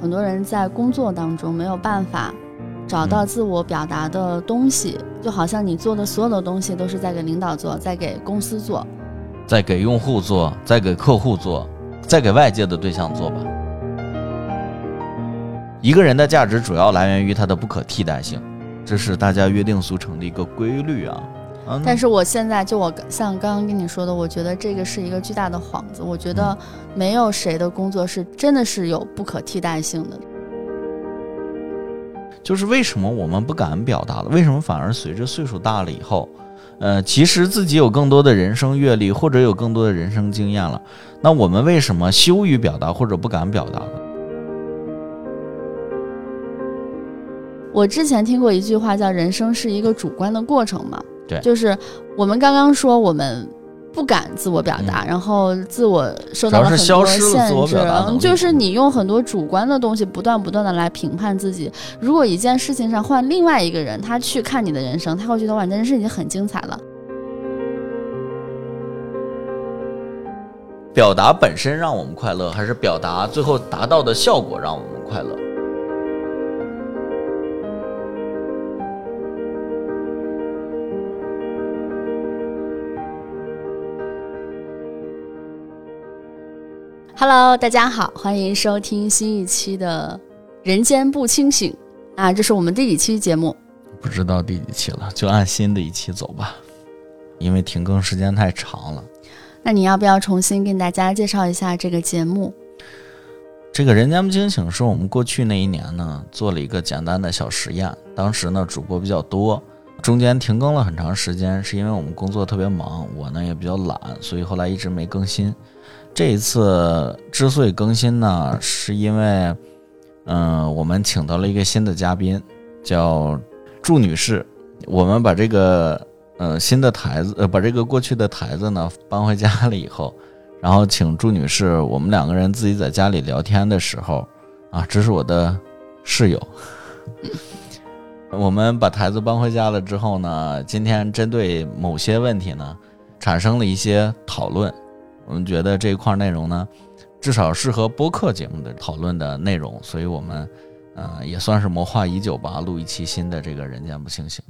很多人在工作当中没有办法找到自我表达的东西，就好像你做的所有的东西都是在给领导做，在给公司做，在给用户做，在给客户做，在给外界的对象做吧。一个人的价值主要来源于他的不可替代性，这是大家约定俗成的一个规律啊。嗯，但是我现在就我像刚刚跟你说的，我觉得这个是一个巨大的幌子。我觉得没有谁的工作是真的是有不可替代性的。就是为什么我们不敢表达了？为什么反而随着岁数大了以后，呃，其实自己有更多的人生阅历，或者有更多的人生经验了，那我们为什么羞于表达或者不敢表达呢？我之前听过一句话，叫“人生是一个主观的过程”嘛。对，就是我们刚刚说我们不敢自我表达，然后自我受到了很多限制，就是你用很多主观的东西不断不断的来评判自己。如果一件事情上换另外一个人，他去看你的人生，他会觉得哇，你的人生已经很精彩了。表达本身让我们快乐，还是表达最后达到的效果让我们快乐？Hello，大家好，欢迎收听新一期的《人间不清醒》啊，这是我们第几期节目？不知道第几期了，就按新的一期走吧，因为停更时间太长了。那你要不要重新跟大家介绍一下这个节目？这个《人间不清醒》是我们过去那一年呢做了一个简单的小实验，当时呢主播比较多，中间停更了很长时间，是因为我们工作特别忙，我呢也比较懒，所以后来一直没更新。这一次之所以更新呢，是因为，嗯，我们请到了一个新的嘉宾，叫祝女士。我们把这个，呃，新的台子，呃，把这个过去的台子呢搬回家了以后，然后请祝女士，我们两个人自己在家里聊天的时候，啊，这是我的室友。我们把台子搬回家了之后呢，今天针对某些问题呢，产生了一些讨论。我们觉得这一块内容呢，至少适合播客节目的讨论的内容，所以我们，呃，也算是谋划已久吧，录一期新的这个人间不清醒。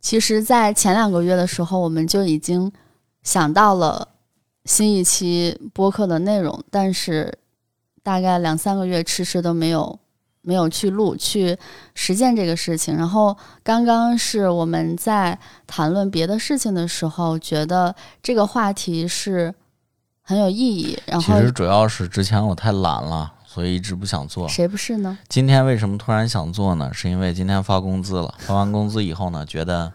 其实，在前两个月的时候，我们就已经想到了新一期播客的内容，但是大概两三个月迟迟都没有。没有去录去实践这个事情，然后刚刚是我们在谈论别的事情的时候，觉得这个话题是很有意义。然后其实主要是之前我太懒了，所以一直不想做。谁不是呢？今天为什么突然想做呢？是因为今天发工资了，发完工资以后呢，觉得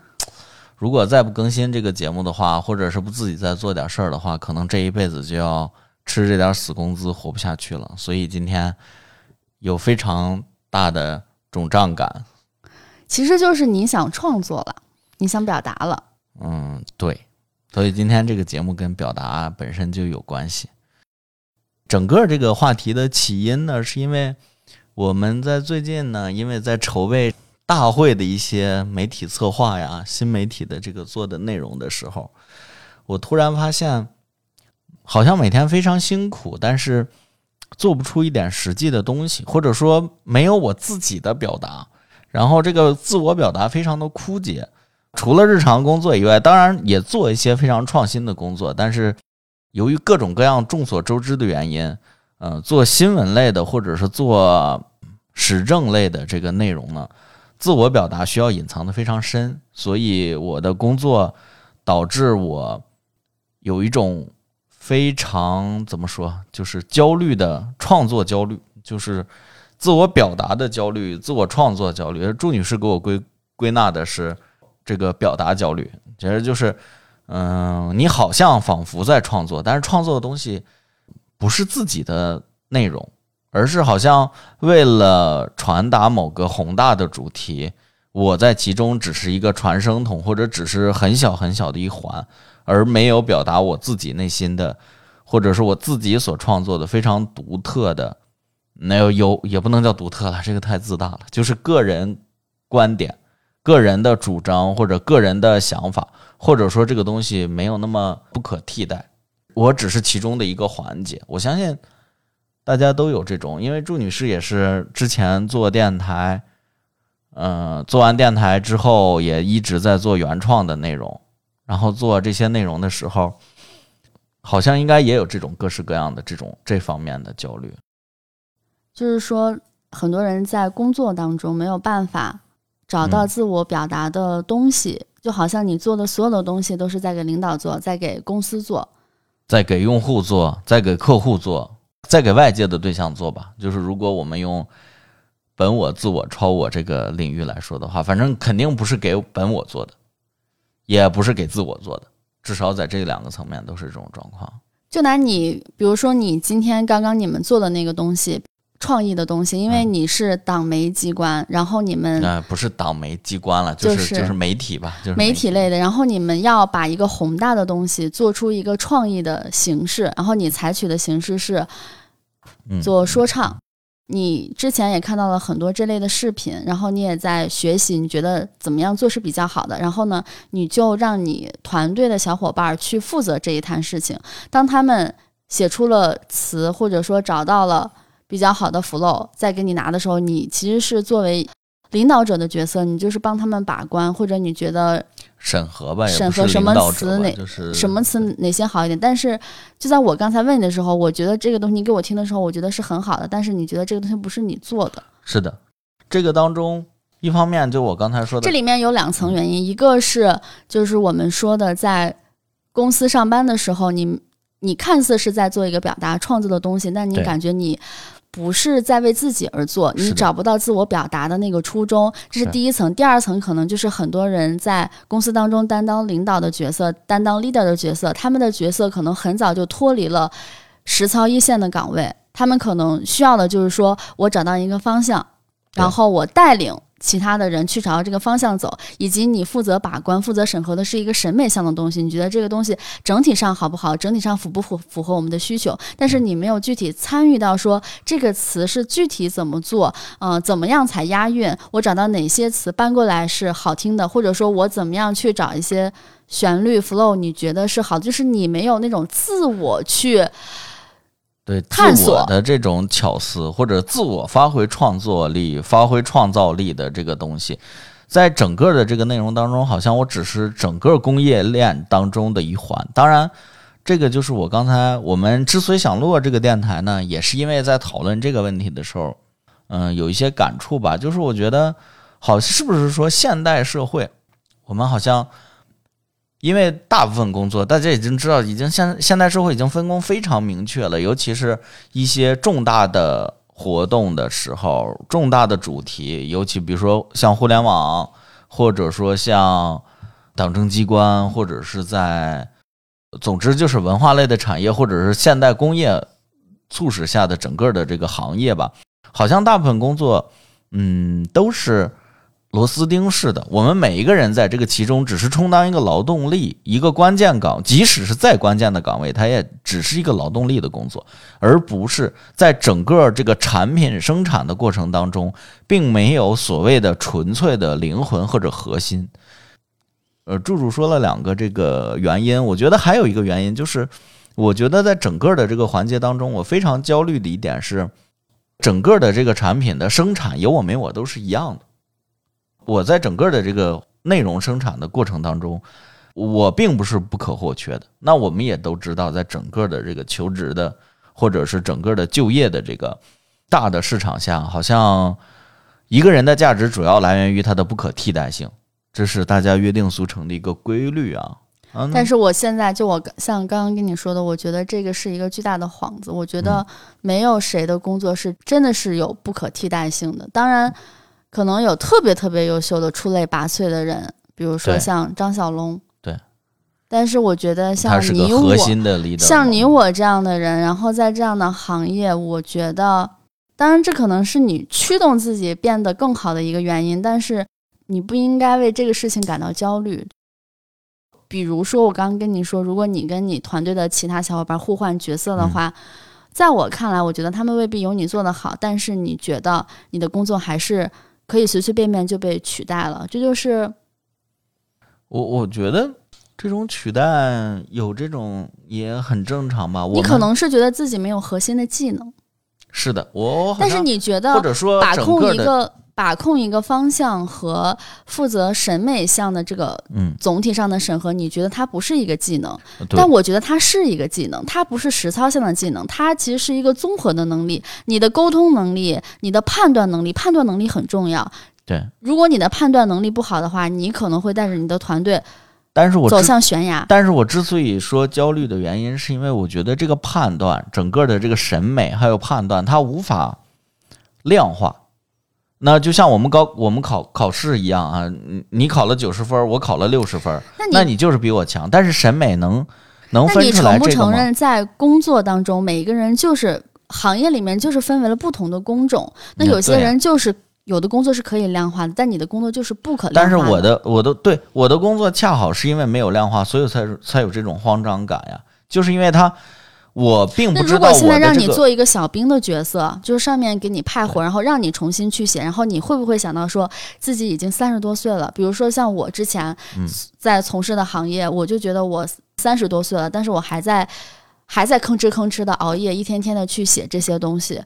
如果再不更新这个节目的话，或者是不自己再做点事儿的话，可能这一辈子就要吃这点死工资活不下去了。所以今天。有非常大的肿胀感，其实就是你想创作了，你想表达了。嗯，对，所以今天这个节目跟表达本身就有关系。整个这个话题的起因呢，是因为我们在最近呢，因为在筹备大会的一些媒体策划呀、新媒体的这个做的内容的时候，我突然发现，好像每天非常辛苦，但是。做不出一点实际的东西，或者说没有我自己的表达，然后这个自我表达非常的枯竭。除了日常工作以外，当然也做一些非常创新的工作，但是由于各种各样众所周知的原因，嗯，做新闻类的或者是做时政类的这个内容呢，自我表达需要隐藏的非常深，所以我的工作导致我有一种。非常怎么说，就是焦虑的创作焦虑，就是自我表达的焦虑，自我创作焦虑。而朱女士给我归归纳的是这个表达焦虑，其实就是，嗯，你好像仿佛在创作，但是创作的东西不是自己的内容，而是好像为了传达某个宏大的主题，我在其中只是一个传声筒，或者只是很小很小的一环。而没有表达我自己内心的，或者是我自己所创作的非常独特的，那有有也不能叫独特了，这个太自大了，就是个人观点、个人的主张或者个人的想法，或者说这个东西没有那么不可替代，我只是其中的一个环节。我相信大家都有这种，因为祝女士也是之前做电台，嗯、做完电台之后也一直在做原创的内容，然后做这些内容的时候，好像应该也有这种各式各样的这种这方面的焦虑。就是说，很多人在工作当中没有办法找到嗯自我表达的东西，就好像你做的所有的东西都是在给领导做，在给公司做。在给用户做，在给客户做，在给外界的对象做吧。就是如果我们用本我、自我、超我这个领域来说的话，反正肯定不是给本我做的，也不是给自我做的，至少在这两个层面都是这种状况。就拿你，比如说你今天刚刚你们做的那个东西，创意的东西，因为嗯你是党媒机关，然后你们呃、不是党媒机关了，就是、就是就是媒体吧，就是媒体类的，然后你们要把一个宏大的东西做出一个创意的形式，然后你采取的形式是嗯做说唱。你之前也看到了很多这类的视频，然后你也在学习，你觉得怎么样做是比较好的？然后呢，你就让你团队的小伙伴去负责这一摊事情。当他们写出了词，或者说找到了比较好的 flow，再给你拿的时候，你其实是作为领导者的角色，你就是帮他们把关，或者你觉得审核吧，审核什么词哪就是什么词哪些好一点。但是就在我刚才问你的时候，我觉得这个东西你给我听的时候，我觉得是很好的，但是你觉得这个东西不是你做的。是的，这个当中一方面就我刚才说的这里面有两层原因，一个是就是我们说的在公司上班的时候，你你看似是在做一个表达创作的东西，但你感觉你。不是在为自己而做，你找不到自我表达的那个初衷，这是是第一层。第二层可能就是很多人在公司当中担当领导的角色，担当 leader 的角色，他们的角色可能很早就脱离了实操一线的岗位，他们可能需要的就是说我找到一个方向，然后我带领其他的人去朝这个方向走，以及你负责把关、负责审核的是一个审美向的东西。你觉得这个东西整体上好不好？整体上符不符符合我们的需求？但是你没有具体参与到说这个词是具体怎么做，呃，怎么样才押韵？我找到哪些词搬过来是好听的，或者说我怎么样去找一些旋律 flow，你觉得是好？就是你没有那种自我去。对探自我索的这种巧思，或者自我发挥创作力、发挥创造力的这个东西，在整个的这个内容当中，好像我只是整个工业链当中的一环。当然，这个就是我刚才我们之所以想录这个电台呢，也是因为在讨论这个问题的时候，嗯、有一些感触吧。就是我觉得，好是不是说现代社会，我们好像。因为大部分工作，大家已经知道，已经现现代社会已经分工非常明确了，尤其是一些重大的活动的时候，重大的主题，尤其比如说像互联网，或者说像党政机关，或者是在，总之就是文化类的产业，或者是现代工业促使下的整个的这个行业吧，好像大部分工作，嗯，都是。螺丝钉式的，我们每一个人在这个其中只是充当一个劳动力，一个关键岗，即使是再关键的岗位，它也只是一个劳动力的工作，而不是在整个这个产品生产的过程当中，并没有所谓的纯粹的灵魂或者核心。呃，柱柱说了两个这个原因，我觉得还有一个原因就是，我觉得在整个的这个环节当中，我非常焦虑的一点是，整个的这个产品的生产有我没我都是一样的。我在整个的这个内容生产的过程当中，我并不是不可或缺的。那我们也都知道，在整个的这个求职的或者是整个的就业的这个大的市场下，好像一个人的价值主要来源于他的不可替代性，这是大家约定俗成的一个规律啊。但是我现在就我像刚刚跟你说的，我觉得这个是一个巨大的幌子。我觉得没有谁的工作是真的是有不可替代性的。当然，可能有特别特别优秀的出类拔萃的人，比如说像张小龙。对。但是我觉得像你我像你我这样的人，然后在这样的行业，我觉得，当然这可能是你驱动自己变得更好的一个原因，但是你不应该为这个事情感到焦虑。比如说，我刚刚跟你说，如果你跟你团队的其他小伙伴互换角色的话，在我看来，我觉得他们未必有你做的好，但是你觉得你的工作还是可以随随便便就被取代了，这就是我我觉得这种取代有这种也很正常吧。你可能是觉得自己没有核心的技能。是的，我但是你觉得或者说把控一个把控一个方向和负责审美项的这个嗯，总体上的审核，你觉得它不是一个技能？但我觉得它是一个技能，它不是实操性的技能，它其实是一个综合的能力。你的沟通能力，你的判断能力，判断能力很重要。对，如果你的判断能力不好的话，你可能会带着你的团队走但是我走向悬崖。但是我之所以说焦虑的原因，是因为我觉得这个判断，整个的这个审美还有判断，它无法量化。那就像我们高我们考考试一样啊，你你考了九十分，我考了六十分，那你那你就是比我强。但是审美能能那你分出来承不这个吗？承认，在工作当中，每一个人就是行业里面就是分为了不同的工种，那嗯有些人就是。有的工作是可以量化的，但你的工作就是不可量化但是我的我的对我的工作恰好是因为没有量化，所以才才有这种慌张感呀。就是因为它，我并不知道我如果现在让你做一个小兵的角色，就是上面给你派活，然后让你重新去写，然后你会不会想到说自己已经三十多岁了？比如说像我之前嗯在从事的行业，我就觉得我三十多岁了，但是我还在还在吭哧吭哧的熬夜，一天天的去写这些东西。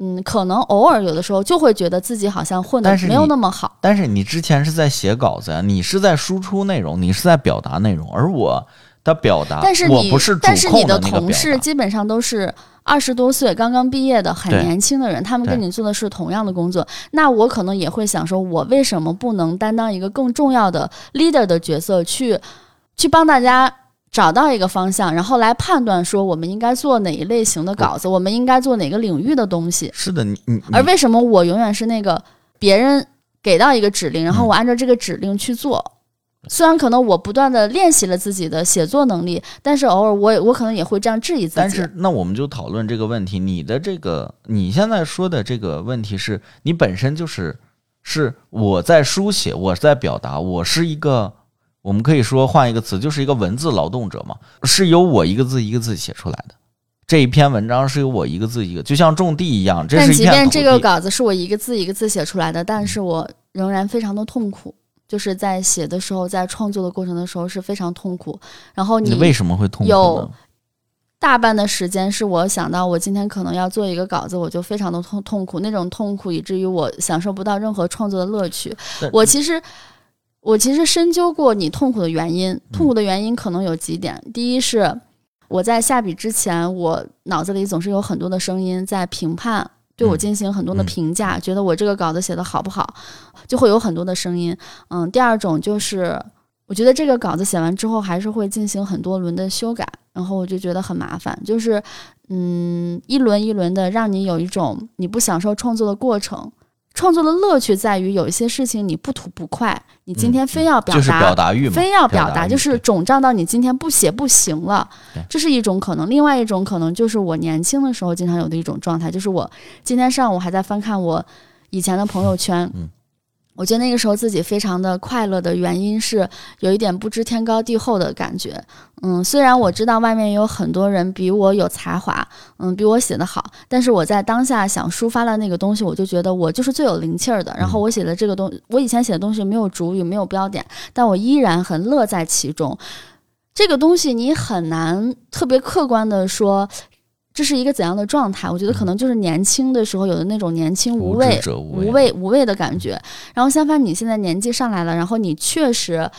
嗯，可能偶尔有的时候就会觉得自己好像混的没有那么好。但是你之前是在写稿子呀，你是在输出内容，你是在表达内容，而我的表达，但是你我不是主但是你的同事。基本上都是二十多岁刚刚毕业的很年轻的人，他们跟你做的是同样的工作，那我可能也会想说，我为什么不能担当一个更重要的 leader 的角色，去去帮大家。找到一个方向，然后来判断说我们应该做哪一类型的稿子，我们应该做哪个领域的东西。是的，你你你而为什么我永远是那个别人给到一个指令，然后嗯我按照这个指令去做？虽然可能我不断的练习了自己的写作能力，但是偶尔我也我可能也会这样质疑自己。但是那我们就讨论这个问题，你的这个你现在说的这个问题是你本身就是是我在书写，我在表达，我是一个。我们可以说换一个词，就是一个文字劳动者嘛，是由我一个字一个字写出来的。这一篇文章是由我一个字一个，就像种地一样，这但即是一片土便这个。稿子是我一个字一个字写出来的，但是我仍然非常的痛苦，就是在写的时候，在创作的过程的时候是非常痛苦。然后你为什么会痛苦有？大半的时间是我想到我今天可能要做一个稿子，我就非常的痛痛苦，那种痛苦以至于我享受不到任何创作的乐趣。我其实。我其实深究过你痛苦的原因，痛苦的原因可能有几点。第一是我在下笔之前，我脑子里总是有很多的声音在评判，对我嗯进行很多的嗯评价，觉得我这个稿子写的好不好，就会有很多的声音。嗯，第二种就是我觉得这个稿子写完之后，还是会进行很多轮的修改，然后我就觉得很麻烦，就是嗯，一轮一轮的让你有一种你不享受创作的过程。创作的乐趣在于有一些事情你不吐不快，你今天非要表达，嗯就是表达欲嘛，非要表达，就是肿胀到你今天不写不行了，这是一种可能。另外一种可能就是我年轻的时候经常有的一种状态，就是我今天上午还在翻看我以前的朋友圈，嗯我觉得那个时候自己非常的快乐的原因是有一点不知天高地厚的感觉。嗯，虽然我知道外面有很多人比我有才华，嗯，比我写的好，但是我在当下想抒发的那个东西，我就觉得我就是最有灵气儿的。然后我写的这个东，我以前写的东西没有主语，没有标点，但我依然很乐在其中。这个东西你很难特别客观的说。这是一个怎样的状态？我觉得可能就是年轻的时候有的那种年轻无无畏无无畏、无畏的感觉。然后相反，你现在年纪上来了，然后你确实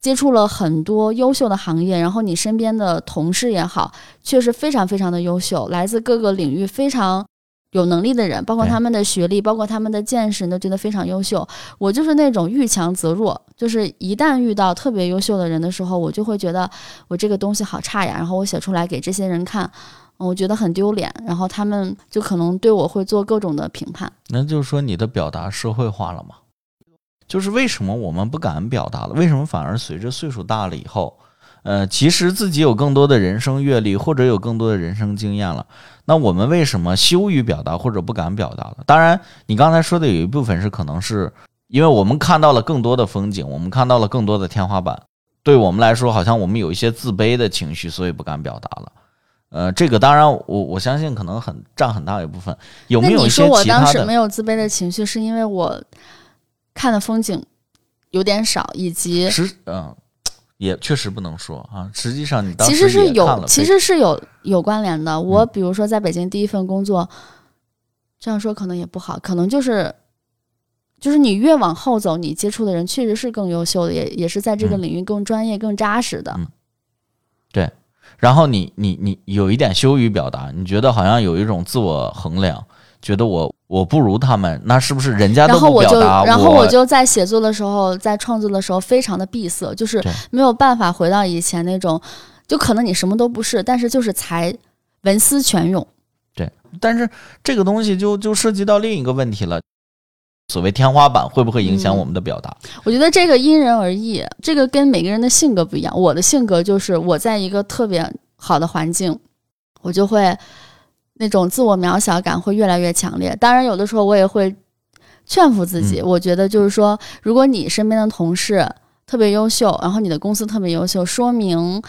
接触了很多优秀的行业，然后你身边的同事也好，确实非常非常的优秀，来自各个领域非常有能力的人，包括他们的学历，包括他们的见识，你都觉得非常优秀。我就是那种遇强则弱，就是一旦遇到特别优秀的人的时候，我就会觉得我这个东西好差呀，然后我写出来给这些人看。我觉得很丢脸，然后他们就可能对我会做各种的评判。那就是说你的表达社会化了吗？就是为什么我们不敢表达了？为什么反而随着岁数大了以后，呃，其实自己有更多的人生阅历，或者有更多的人生经验了，那我们为什么羞于表达或者不敢表达了？当然，你刚才说的有一部分是可能是因为我们看到了更多的风景，我们看到了更多的天花板，对我们来说，好像我们有一些自卑的情绪，所以不敢表达了。呃，这个当然我，我相信可能很占很大一部分。有没有说我当？时没有自卑的情绪，是因为我看的风景有点少，以及实嗯，也确实不能说啊。实际上，你当其时其实是有，其实是有有关联的。我嗯比如说在北京第一份工作，这样说可能也不好，可能就是，就是你越往后走，你接触的人确实是更优秀的，也也是在这个嗯领域更专业、更扎实的。嗯然后你你你有一点羞于表达，你觉得好像有一种自我衡量，觉得我我不如他们，那是不是人家都然后我就？然后我就在写作的时候，在创作的时候非常的闭塞，就是没有办法回到以前那种，就可能你什么都不是，但是就是才文思泉涌。对但是这个东西就就涉及到另一个问题了，所谓天花板会不会影响嗯我们的表达？我觉得这个因人而异，这个跟每个人的性格不一样。我的性格就是我在一个特别好的环境，我就会那种自我渺小感会越来越强烈。当然，有的时候我也会劝服自己，嗯我觉得就是说，如果你身边的同事特别优秀，然后你的公司特别优秀，说明。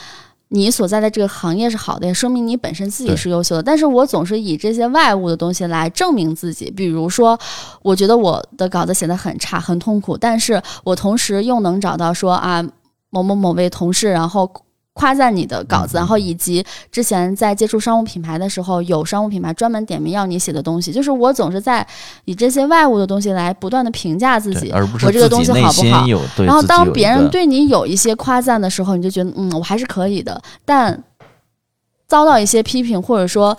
你所在的这个行业是好的，也说明你本身自己是优秀的。但是我总是以这些外物的东西来证明自己，比如说，我觉得我的稿子写得很差，很痛苦，但是我同时又能找到说啊某某某位同事，然后夸赞你的稿子，嗯然后以及之前在接触商务品牌的时候，有商务品牌专门点名要你写的东西，就是我总是在以这些外物的东西来不断的评价自己。而不是我这个东西好不好然后当别人对你有一些夸赞的时候，你就觉得嗯，我还是可以的。但遭到一些批评，或者说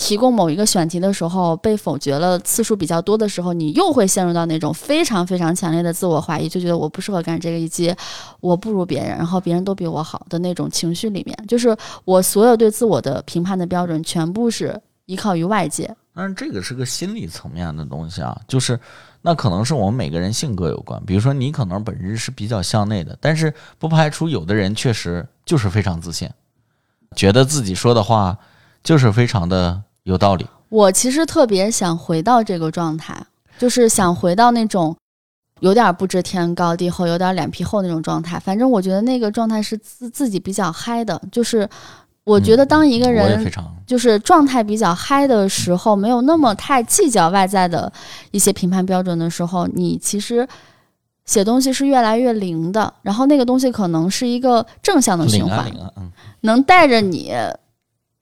提供某一个选题的时候被否决了次数比较多的时候，你又会陷入到那种非常非常强烈的自我怀疑，就觉得我不适合干这个，以及我不如别人，然后别人都比我好的那种情绪里面，就是我所有对自我的评判的标准全部是依靠于外界。但是这个是个心理层面的东西啊，就是那可能是我们每个人性格有关。比如说你可能本质是比较向内的，但是不排除有的人确实就是非常自信，觉得自己说的话就是非常的有道理。我其实特别想回到这个状态，就是想回到那种有点不知天高地厚、有点脸皮厚那种状态。反正我觉得那个状态是自自己比较嗨的，就是我觉得当一个人就是状态比较嗨的时候，没有那么太计较外在的一些评判标准的时候，你其实写东西是越来越灵的。然后那个东西可能是一个正向的循环，领啊领啊，嗯，能带着你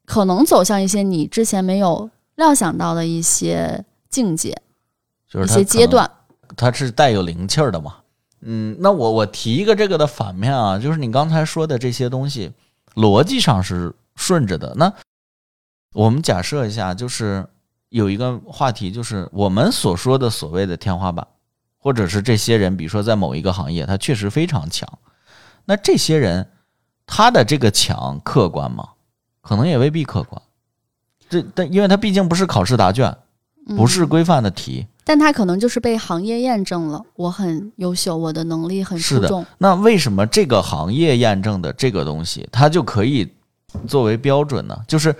可能走向一些你之前没有料想到的一些境界、就是一些阶段。它是带有灵气儿的嘛。嗯，那我我提一个这个的反面啊，就是你刚才说的这些东西，逻辑上是顺着的。那我们假设一下，就是有一个话题，就是我们所说的所谓的天花板，或者是这些人，比如说在某一个行业，他确实非常强。那这些人他的这个强客观吗？可能也未必客观。这但因为它毕竟不是考试答卷，不是嗯规范的题，但他可能就是被行业验证了，我很优秀，我的能力很出众。那为什么这个行业验证的这个东西，它就可以作为标准呢？就是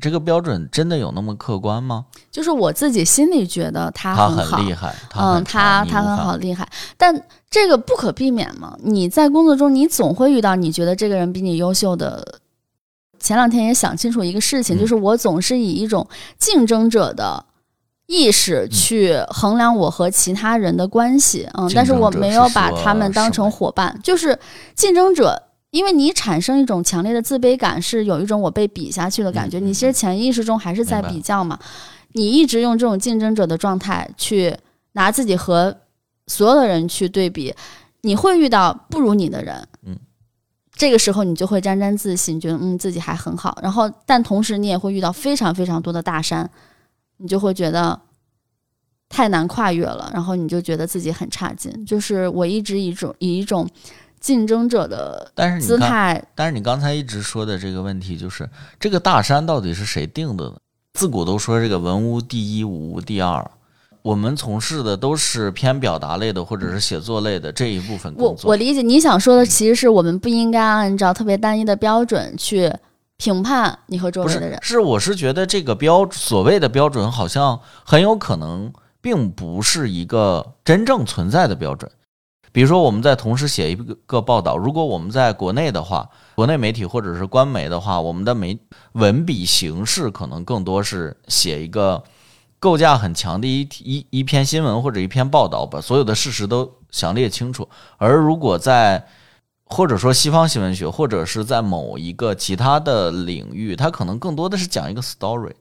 这个标准真的有那么客观吗？就是我自己心里觉得他他很好，很厉害，他嗯，他他很好厉害，但这个不可避免嘛。你在工作中，你总会遇到你觉得这个人比你优秀的。前两天也想清楚一个事情，嗯就是我总是以一种竞争者的意识去衡量我和其他人的关系，嗯，但是我没有把他们当成伙伴，就是竞争者。因为你产生一种强烈的自卑感，是有一种我被比下去的感觉。你其实潜意识中还是在比较嘛。你一直用这种竞争者的状态去拿自己和所有的人去对比，你会遇到不如你的人，嗯，这个时候你就会沾沾自喜，觉得嗯自己还很好。然后，但同时你也会遇到非常非常多的大山，你就会觉得太难跨越了，然后你就觉得自己很差劲。就是我一直以一种以一种竞争者的姿态，但是你刚才一直说的这个问题，就是这个大山到底是谁定的呢？自古都说这个文无第一，武无第二。我们从事的都是偏表达类的，或者是写作类的这一部分我工作。我理解你想说的，其实是我们不应该按照特别单一的标准去评判你和周围的人，。是我是觉得这个标所谓的标准，好像很有可能并不是一个真正存在的标准。比如说，我们在同时写一个个报道，如果我们在国内的话，国内媒体或者是官媒的话，我们的媒文笔形式可能更多是写一个构架很强的一一一篇新闻或者一篇报道，把所有的事实都详列清楚。而如果在或者说西方新闻学，或者是在某一个其他的领域，它可能更多的是讲一个 story，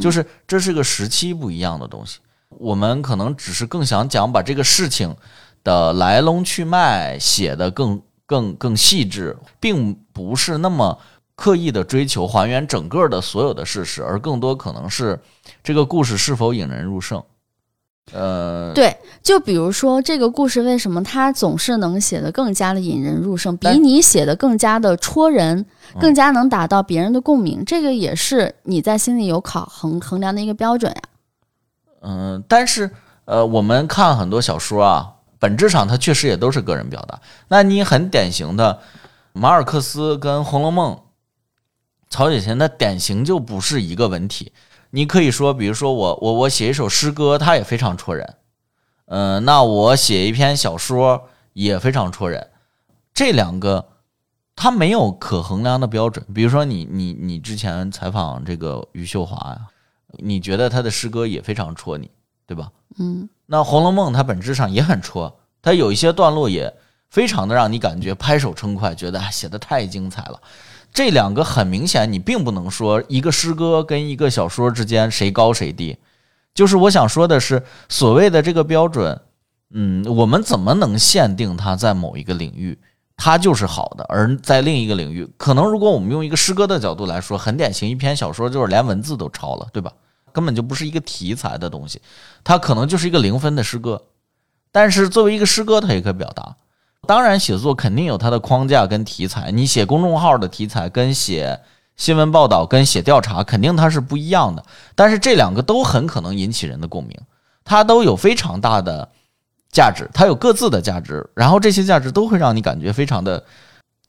就是这是个时期不一样的东西。我们可能只是更想讲把这个事情的来龙去脉写得更更更细致，并不是那么刻意的追求还原整个的所有的事实，而更多可能是这个故事是否引人入胜。呃，对，就比如说这个故事，为什么它总是能写得更加的引人入胜，比你写的更加的戳人，嗯更加能达到别人的共鸣？这个也是你在心里有考衡衡量的一个标准呀。嗯，但是呃，我们看很多小说啊，本质上它确实也都是个人表达。那你很典型的马尔克斯跟《红楼梦》，曹雪芹的典型就不是一个文体。你可以说，比如说我我我写一首诗歌，它也非常戳人。嗯、那我写一篇小说也非常戳人。这两个它没有可衡量的标准。比如说你你你之前采访这个余秀华呀，你觉得他的诗歌也非常戳你，对吧？嗯，那《红楼梦》它本质上也很戳，它有一些段落也非常的让你感觉拍手称快，觉得写的太精彩了。这两个很明显，你并不能说一个诗歌跟一个小说之间谁高谁低。就是我想说的是，所谓的这个标准，嗯，我们怎么能限定它在某一个领域它就是好的，而在另一个领域，可能如果我们用一个诗歌的角度来说，很典型，一篇小说就是连文字都抄了，对吧？根本就不是一个题材的东西，它可能就是一个零分的诗歌。但是作为一个诗歌，它也可以表达。当然，写作肯定有它的框架跟题材。你写公众号的题材跟写新闻报道跟写调查，肯定它是不一样的。但是这两个都很可能引起人的共鸣，它都有非常大的价值，它有各自的价值，然后这些价值都会让你感觉非常的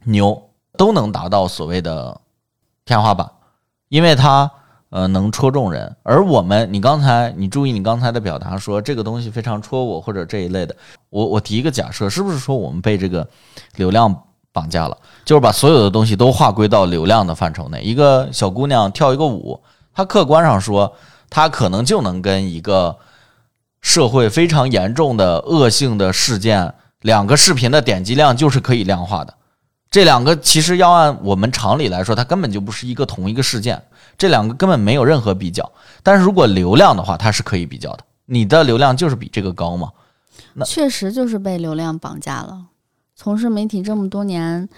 牛，都能达到所谓的天花板，因为它呃能戳中人。而我们，你刚才你注意你刚才的表达说这个东西非常戳我或者这一类的，我我提一个假设，是不是说我们被这个流量绑架了？就是把所有的东西都划归到流量的范畴内。一个小姑娘跳一个舞，她客观上说，她可能就能跟一个社会非常严重的恶性的事件，两个视频的点击量就是可以量化的。这两个其实要按我们常理来说，它根本就不是一个同一个事件，这两个根本没有任何比较。但是如果流量的话，它是可以比较的。你的流量就是比这个高嘛？那确实就是被流量绑架了。从事媒体这么多年，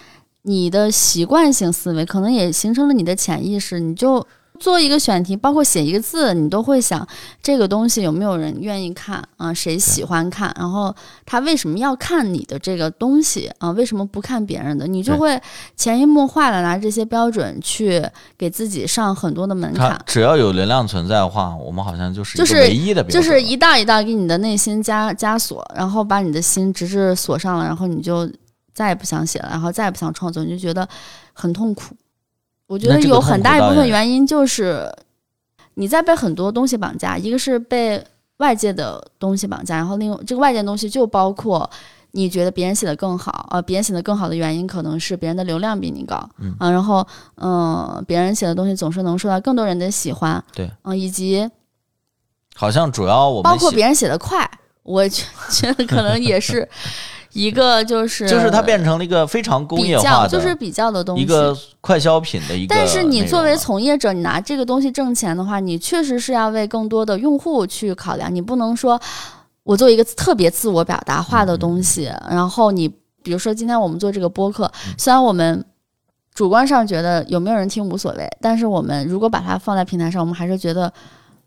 你的习惯性思维可能也形成了你的潜意识，你就做一个选题，包括写一个字，你都会想这个东西有没有人愿意看啊？谁喜欢看？然后他为什么要看你的这个东西啊？为什么不看别人的？你就会潜移默化的拿这些标准去给自己上很多的门槛。只要有流量存在的话，我们好像就是一就是个唯一的标准了，就是一道一道给你的内心加枷锁，然后把你的心直至锁上了，然后你就再也不想写了，然后再也不想创作，你就觉得很痛苦。我觉得有很大一部分原因就是你在被很多东西绑架，一个是被外界的东西绑架，然后另这个外界的东西就包括你觉得别人写的更好，呃，别人写的更好的原因可能是别人的流量比你高，嗯啊，然后嗯、别人写的东西总是能受到更多人的喜欢，对，嗯、以及好像主要我们包括别人写的快，我觉 觉得可能也是一个就是就是它变成了一个非常工比业化就是比较的东西。一个快消品的一个。但是你作为从业者，你拿这个东西挣钱的话，你确实是要为更多的用户去考量，你不能说我做一个特别自我表达化的东西，嗯然后你比如说今天我们做这个播客，虽然我们。主观上觉得有没有人听无所谓，但是我们如果把它放在平台上，我们还是觉得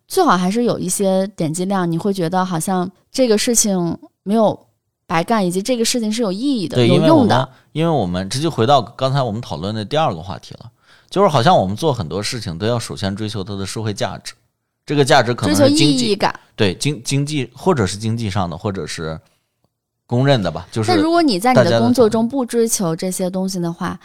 最好还是有一些点击量，你会觉得好像这个事情没有白干，以及这个事情是有意义的、有用的。因为我们这就回到刚才我们讨论的第二个话题了，就是好像我们做很多事情都要首先追求它的社会价值，这个价值可追求意能是经济义感。对经经济或者是经济上的，或者是公认的吧，就是但如果你在你的的工作中不追求这些东西的话，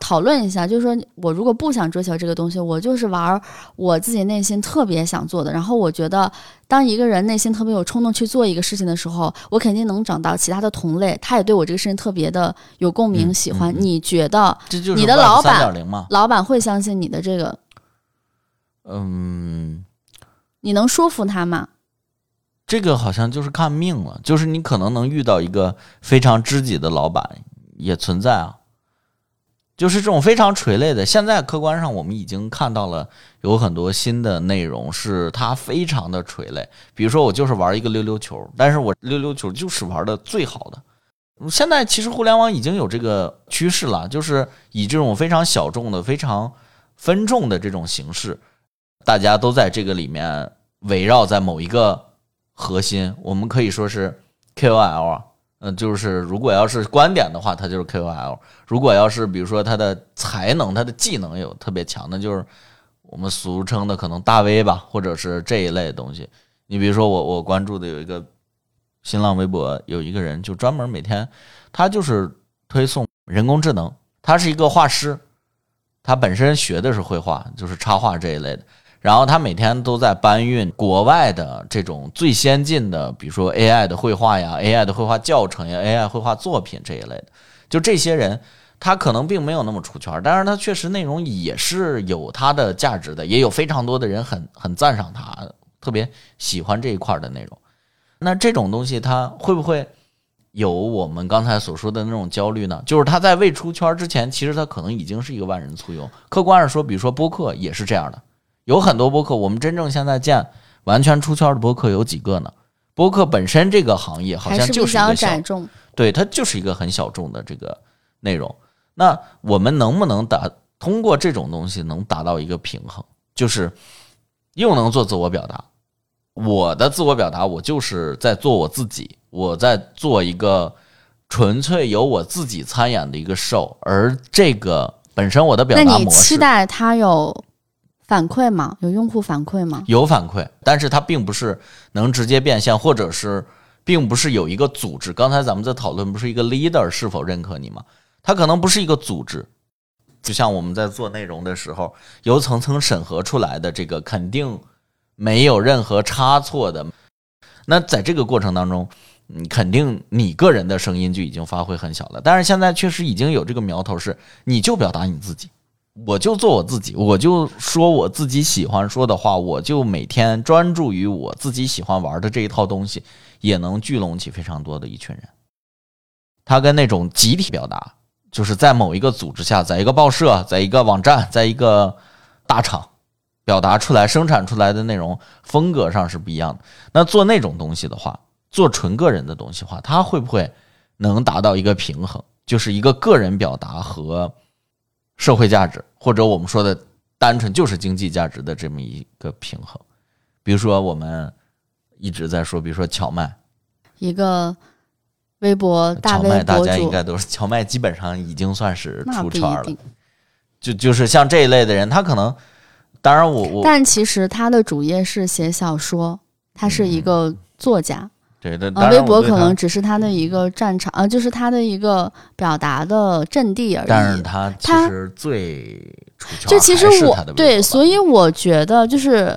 讨论一下，就是说我如果不想追求这个东西，我就是玩儿我自己内心特别想做的。然后我觉得，当一个人内心特别有冲动去做一个事情的时候，我肯定能找到其他的同类，他也对我这个事情特别的有共鸣、嗯喜欢。你觉得这就是你的老板3.0嘛，老板会相信你的这个？嗯，你能说服他吗？这个好像就是看命了，就是你可能能遇到一个非常知己的老板，也存在啊。就是这种非常垂泪的。现在客观上我们已经看到了有很多新的内容，是它非常的垂泪。比如说我就是玩一个溜溜球，但是我溜溜球就是玩的最好的。现在其实互联网已经有这个趋势了，就是以这种非常小众的、非常分众的这种形式，大家都在这个里面围绕在某一个核心，我们可以说是 KOL 啊。嗯，就是如果要是观点的话，他就是 KOL；如果要是比如说他的才能、他的技能有特别强的，就是我们俗称的可能大 V 吧，或者是这一类的东西。你比如说我，我关注的有一个新浪微博，有一个人就专门每天他就是推送人工智能，他是一个画师，他本身学的是绘画，就是插画这一类的。然后他每天都在搬运国外的这种最先进的，比如说 AI 的绘画呀、AI 的绘画教程呀、AI 绘画作品这一类的。就这些人，他可能并没有那么出圈，但是他确实内容也是有他的价值的，也有非常多的人很很赞赏他，特别喜欢这一块的内容。那这种东西，他会不会有我们刚才所说的那种焦虑呢？就是他在未出圈之前，其实他可能已经是一个万人簇拥。客观上说，比如说播客也是这样的。有很多播客，我们真正现在见完全出圈的播客有几个呢？播客本身这个行业好像就是一个小众，对它就是一个很小众的这个内容。那我们能不能达通过这种东西能达到一个平衡？就是又能做自我表达，我的自我表达我就是在做我自己，我在做一个纯粹由我自己参演的一个 show，而这个本身我的表达模式，期待它有。反馈吗？有用户反馈吗？有反馈，但是它并不是能直接变现，或者是并不是有一个组织。刚才咱们在讨论，不是一个 leader 是否认可你吗？它可能不是一个组织，就像我们在做内容的时候，由层层审核出来的这个肯定没有任何差错的。那在这个过程当中，你肯定你个人的声音就已经发挥很小了。但是现在确实已经有这个苗头，是你就表达你自己。我就做我自己，我就说我自己喜欢说的话，我就每天专注于我自己喜欢玩的这一套东西，也能聚拢起非常多的一群人。他跟那种集体表达，就是在某一个组织下，在一个报社，在一个网站，在一个大厂表达出来、生产出来的内容风格上是不一样的。那做那种东西的话，做纯个人的东西的话，他会不会能达到一个平衡？就是一个个人表达和。社会价值，或者我们说的单纯就是经济价值的这么一个平衡。比如说，我们一直在说，比如说荞麦，一个微博大 V 博大家应该都是荞麦，基本上已经算是出圈了。就就是像这一类的人，他可能，当然我我，但其实他的主业是写小说，他是一个作家。对的，微博可能只是他的一个战场，呃，就是他的一个表达的阵地而已。但是他其实最出圈，就其实我对，所以我觉得就是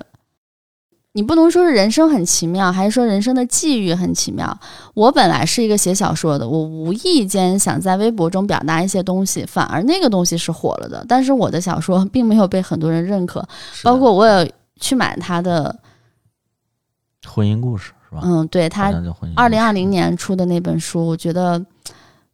你不能说是人生很奇妙，还是说人生的际遇很奇妙。我本来是一个写小说的，我无意间想在微博中表达一些东西，反而那个东西是火了的。但是我的小说 并没有被很多人认可，包括我也去买他的婚姻故事。嗯，对他二零二零年出的那本书，我觉得，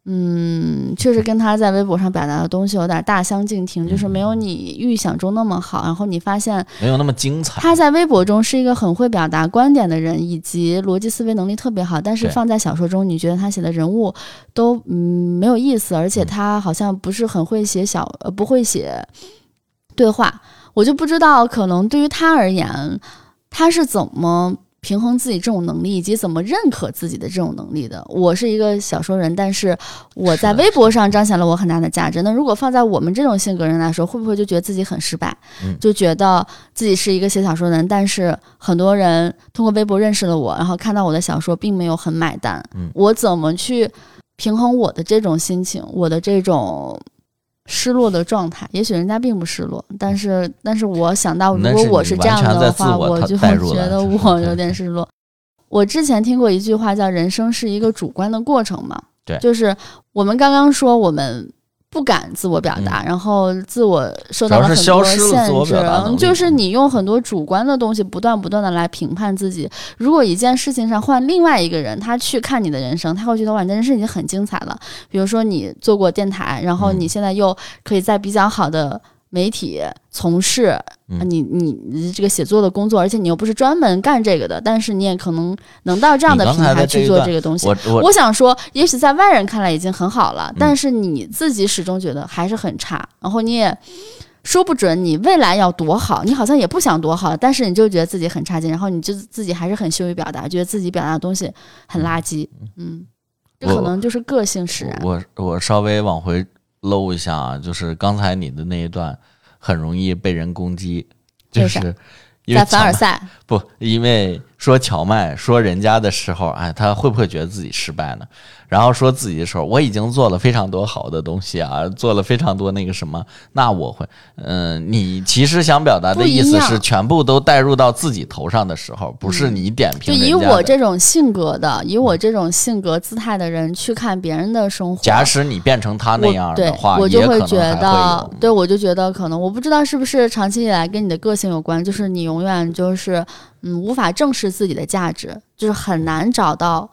嗯，确实跟他在微博上表达的东西有点大相径庭，就是没有你预想中那么好。然后你发现没有那么精彩。他在微博中是一个很会表达观点的人，以及逻辑思维能力特别好，但是放在小说中，你觉得他写的人物都嗯没有意思，而且他好像不是很会写小呃不会写对话，我就不知道可能对于他而言，他是怎么。平衡自己这种能力，以及怎么认可自己的这种能力的。我是一个小说人，但是我在微博上彰显了我很大的价值。那如果放在我们这种性格人来说，会不会就觉得自己很失败？就觉得自己是一个写小说人，但是很多人通过微博认识了我，然后看到我的小说，并没有很买单。我怎么去平衡我的这种心情，我的这种？失落的状态，也许人家并不失落，但是，但是我想到，如果我是这样的话，我就会觉得我？有点失落。我之前听过一句话，叫“人生是一个主观的过程”嘛，对，就是我们刚刚说，我们不敢自我表达，然后自我受到了很多限制，就是你用很多主观的东西不断不断的来评判自己。如果一件事情上换另外一个人，他去看你的人生，他会觉得哇，你的人生已经很精彩了。比如说你做过电台，然后嗯你现在又可以在比较好的媒体从事，你你你这个写作的工作，而且你又不是专门干这个的，但是你也可能能到这样的平台去做这个东西。我想说，也许在外人看来已经很好嗯了，但是你自己始终觉得还是很差，然后你也说不准你未来要多好，你好像也不想多好，但是你就觉得自己很差劲，然后你就自己还是很羞于表达，觉得自己表达的东西很垃圾，嗯，这可能就是个性使然。我我稍微往回搂一下啊，就是刚才你的那一段很容易被人攻击，就是因为在凡尔赛，不，因为说荞麦说人家的时候，哎，他会不会觉得自己失败呢？然后说自己的时候，我已经做了非常多好的东西啊，做了非常多那个什么，那我会，嗯、你其实想表达的意思是全部都带入到自己头上的时候，不是你点评就以。我这种性格的，以我这种性格姿态的人去看别人的生活，假使你变成他那样的话，我就会觉得对我就觉得可能我不知道是不是长期以来跟你的个性有关，就是你永远就是嗯无法正视自己的价值，就是很难找到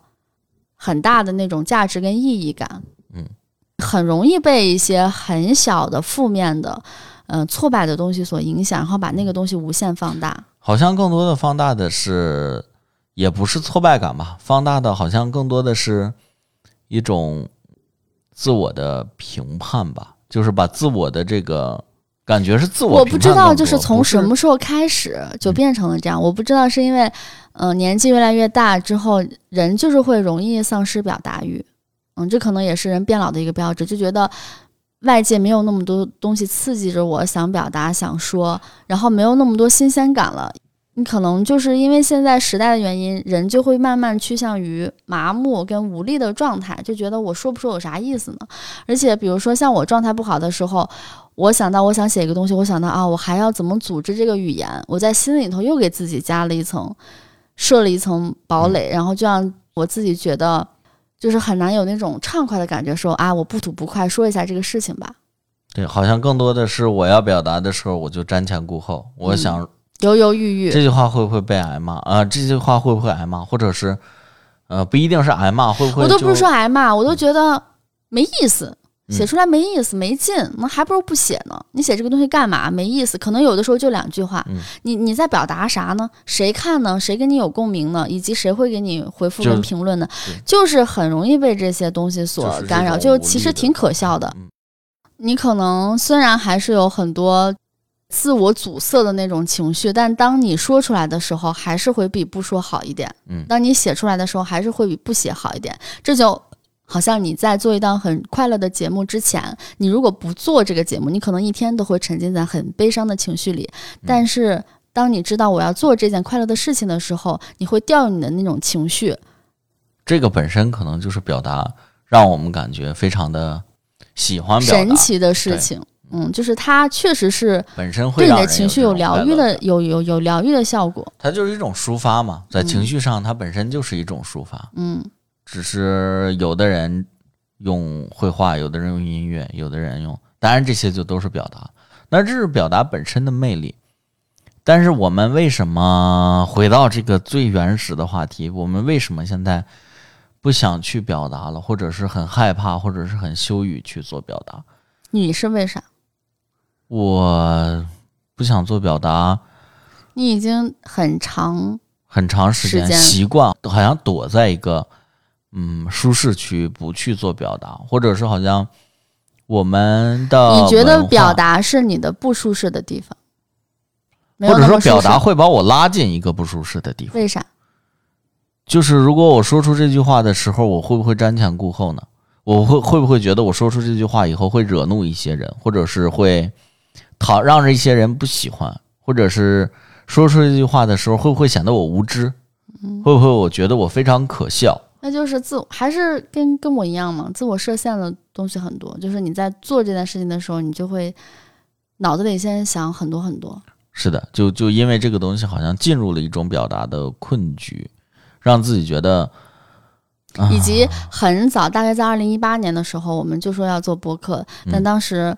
很大的那种价值跟意义感，嗯，很容易被一些很小的负面的。嗯，挫败的东西所影响，然后把那个东西无限放大。好像更多的放大的是，也不是挫败感吧，放大的好像更多的是一种自我的评判吧，就是把自我的这个感觉是自我我不知道，就是从什么时候开始就变成了这样。我不知道是因为，嗯、年纪越来越大之后，人就是会容易丧失表达欲。嗯，这可能也是人变老的一个标志，就觉得外界没有那么多东西刺激着我想表达、想说，然后没有那么多新鲜感了。你可能就是因为现在时代的原因，人就会慢慢趋向于麻木跟无力的状态，就觉得我说不说有啥意思呢？而且比如说像我状态不好的时候，我想到我想写一个东西，我想到啊，我还要怎么组织这个语言，我在心里头又给自己加了一层，设了一层堡垒，然后就让我自己觉得就是很难有那种畅快的感觉说，啊，我不吐不快说一下这个事情吧，对，好像更多的是我要表达的时候，我就瞻前顾后，我嗯。想犹犹豫豫。这句话会不会被挨骂啊、这句话会不会挨骂，或者是呃，不一定是挨骂，会不会我都不是说挨骂，我都觉得没意思，嗯写出来没意思、没劲，那还不如不写呢。你写这个东西干嘛？没意思，可能有的时候就两句话，嗯你你在表达啥呢？谁看呢？谁跟你有共鸣呢？以及谁会给你回复跟评论呢对？就是很容易被这些东西所干扰，就其实挺可笑的。嗯你可能虽然还是有很多自我阻塞的那种情绪，但当你说出来的时候，还是会比不说好一点。嗯当你写出来的时候，还是会比不写好一点。这就好像你在做一档很快乐的节目之前，你如果不做这个节目，你可能一天都会沉浸在很悲伤的情绪里。但是当你知道我要做这件快乐的事情的时候，你会调用你的那种情绪。这个本身可能就是表达，让我们感觉非常的喜欢表达，神奇的事情，嗯，就是它确实是本身会对你的情绪有疗愈的有有有疗愈的效果。它就是一种抒发嘛，在嗯情绪上它本身就是一种抒发，嗯，只是有的人用绘画，有的人用音乐，有的人用，当然这些就都是表达，那这是表达本身的魅力。但是我们为什么回到这个最原始的话题？我们为什么现在不想去表达了，或者是很害怕，或者是很羞于去做表达？你是为啥？我不想做表达，你已经很长，很长时间习惯，好像躲在一个嗯舒适区，不去做表达，或者是好像我们的你觉得表，达是你的不舒适的地方，或者说表达会把我拉进一个不舒适的地方。为啥？就是如果我说出这句话的时候，我会不会瞻前顾后呢？我会会不会觉得我说出这句话以后会惹怒一些人，或者是会讨让这一些人不喜欢，或者是说出这句话的时候会不会显得我无知？嗯会不会我觉得我非常可笑？那就是自我，还是跟跟我一样嘛？自我设限的东西很多，就是你在做这件事情的时候，你就会脑子里先想很多很多。是的，就就因为这个东西好像进入了一种表达的困局，让自己觉得啊以及很早，大概在二零一八年的时候，我们就说要做播客，但嗯当时我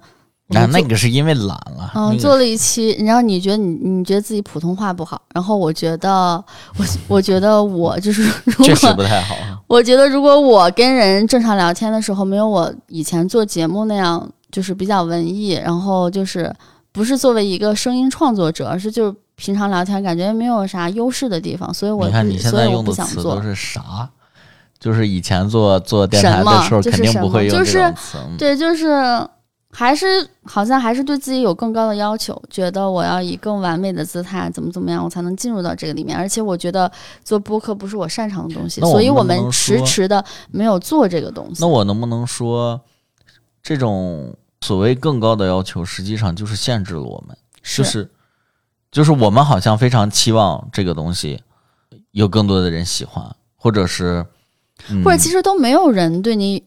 那那个是因为懒了，那嗯，个做了一期，然后你觉得你你觉得自己普通话不好，然后我觉得我我觉得我就是如确实果不太好。我觉得如果我跟人正常聊天的时候，没有我以前做节目那样，就是比较文艺，然后就是不是作为一个声音创作者，而是就是平常聊天感觉没有啥优势的地方，所以我你看你现在所以我不用的词都想做。是啥？就是以前做做电台的时候，肯定不会用这种是词。嗯对，就是还是好像还是对自己有更高的要求，觉得我要以更完美的姿态怎么怎么样，我才能进入到这个里面。而且我觉得做播客不是我擅长的东西，所以我们迟迟的没有做这个东西。那我能不能说，这种所谓更高的要求，实际上就是限制了我们，就是就是我们好像非常期望这个东西有更多的人喜欢，或者是、嗯、或者其实都没有人对你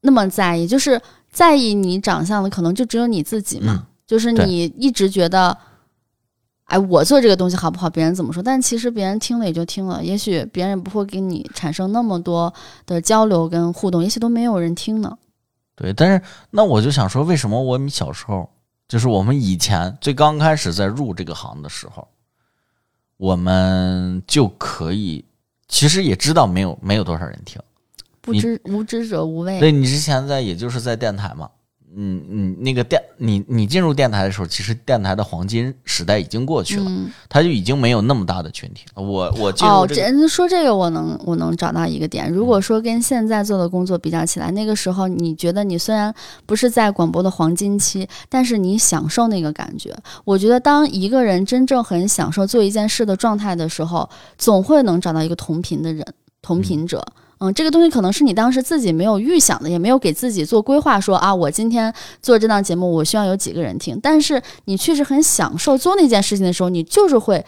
那么在意，就是在意你长相的可能就只有你自己嘛。嗯就是你一直觉得，哎，我做这个东西好不好，别人怎么说？但其实别人听了也就听了，也许别人不会给你产生那么多的交流跟互动，也许都没有人听呢。对，但是那我就想说，为什么我们小时候，就是我们以前最刚开始在入这个行的时候，我们就可以，其实也知道没有没有多少人听。你不知无知者无畏。对你之前在，也就是在电台嘛，嗯嗯，那个电，你你进入电台的时候，其实电台的黄金时代已经过去了，嗯，它就已经没有那么大的群体。我我进入哦，这个，这说这个我能我能找到一个点。如果说跟现在做的工作比较起来，那个时候你觉得你虽然不是在广播的黄金期，但是你享受那个感觉。我觉得当一个人真正很享受做一件事的状态的时候，总会能找到一个同频的人，同频者。嗯，嗯这个东西可能是你当时自己没有预想的，也没有给自己做规划说，啊，我今天做这档节目，我希望有几个人听。但是你确实很享受做那件事情的时候，你就是会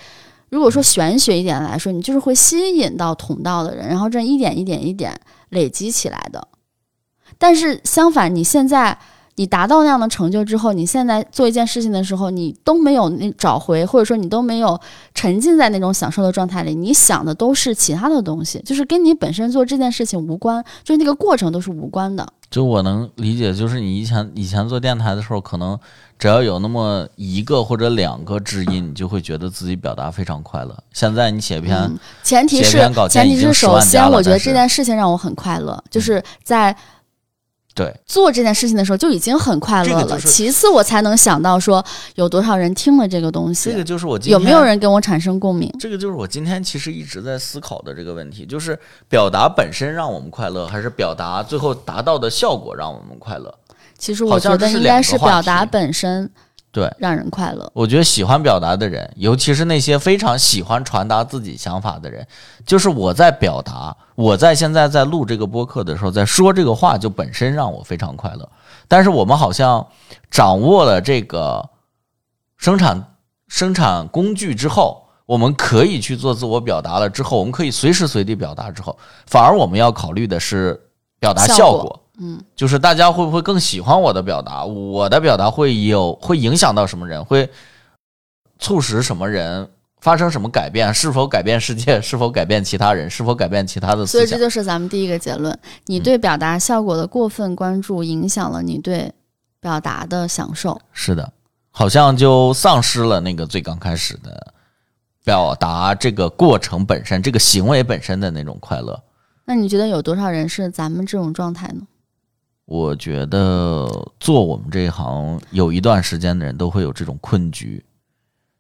如果说玄学一点来说，你就是会吸引到同道的人，然后这一点一点一点累积起来的。但是相反，你现在你达到那样的成就之后，你现在做一件事情的时候，你都没有那找回，或者说你都没有沉浸在那种享受的状态里，你想的都是其他的东西，就是跟你本身做这件事情无关，就是那个过程都是无关的。就我能理解，就是你以前以前做电台的时候，可能只要有那么一个或者两个知音，你就会觉得自己表达非常快乐。现在你写篇，嗯，前提是前提已经10是首先，我觉得这件事情让我很快乐，就是在对，做这件事情的时候就已经很快乐了。这个就是其次，我才能想到说有多少人听了这个东西，这个就是我今有没有人跟我产生共鸣。这个就是我今天其实一直在思考的这个问题，就是表达本身让我们快乐，还是表达最后达到的效果让我们快乐？其实我觉得应该是表达本身对，让人快乐。我觉得喜欢表达的人，尤其是那些非常喜欢传达自己想法的人，就是我在表达，我在现在在录这个播客的时候，在说这个话，就本身让我非常快乐。但是我们好像掌握了这个生产生产工具之后，我们可以去做自我表达了之后，我们可以随时随地表达之后，反而我们要考虑的是表达效果效果。嗯，就是大家会不会更喜欢我的表达？我的表达会有会影响到什么人？会促使什么人发生什么改变？是否改变世界？是否改变其他人？是否改变其他的所以这？就是咱们第一个结论：你对表达效果的过分关注，影响了你对表达的享受。是的，好像就丧失了那个最刚开始的表达这个过程本身、这个行为本身的那种快乐。那你觉得有多少人是咱们这种状态呢？我觉得做我们这一行有一段时间的人都会有这种困局，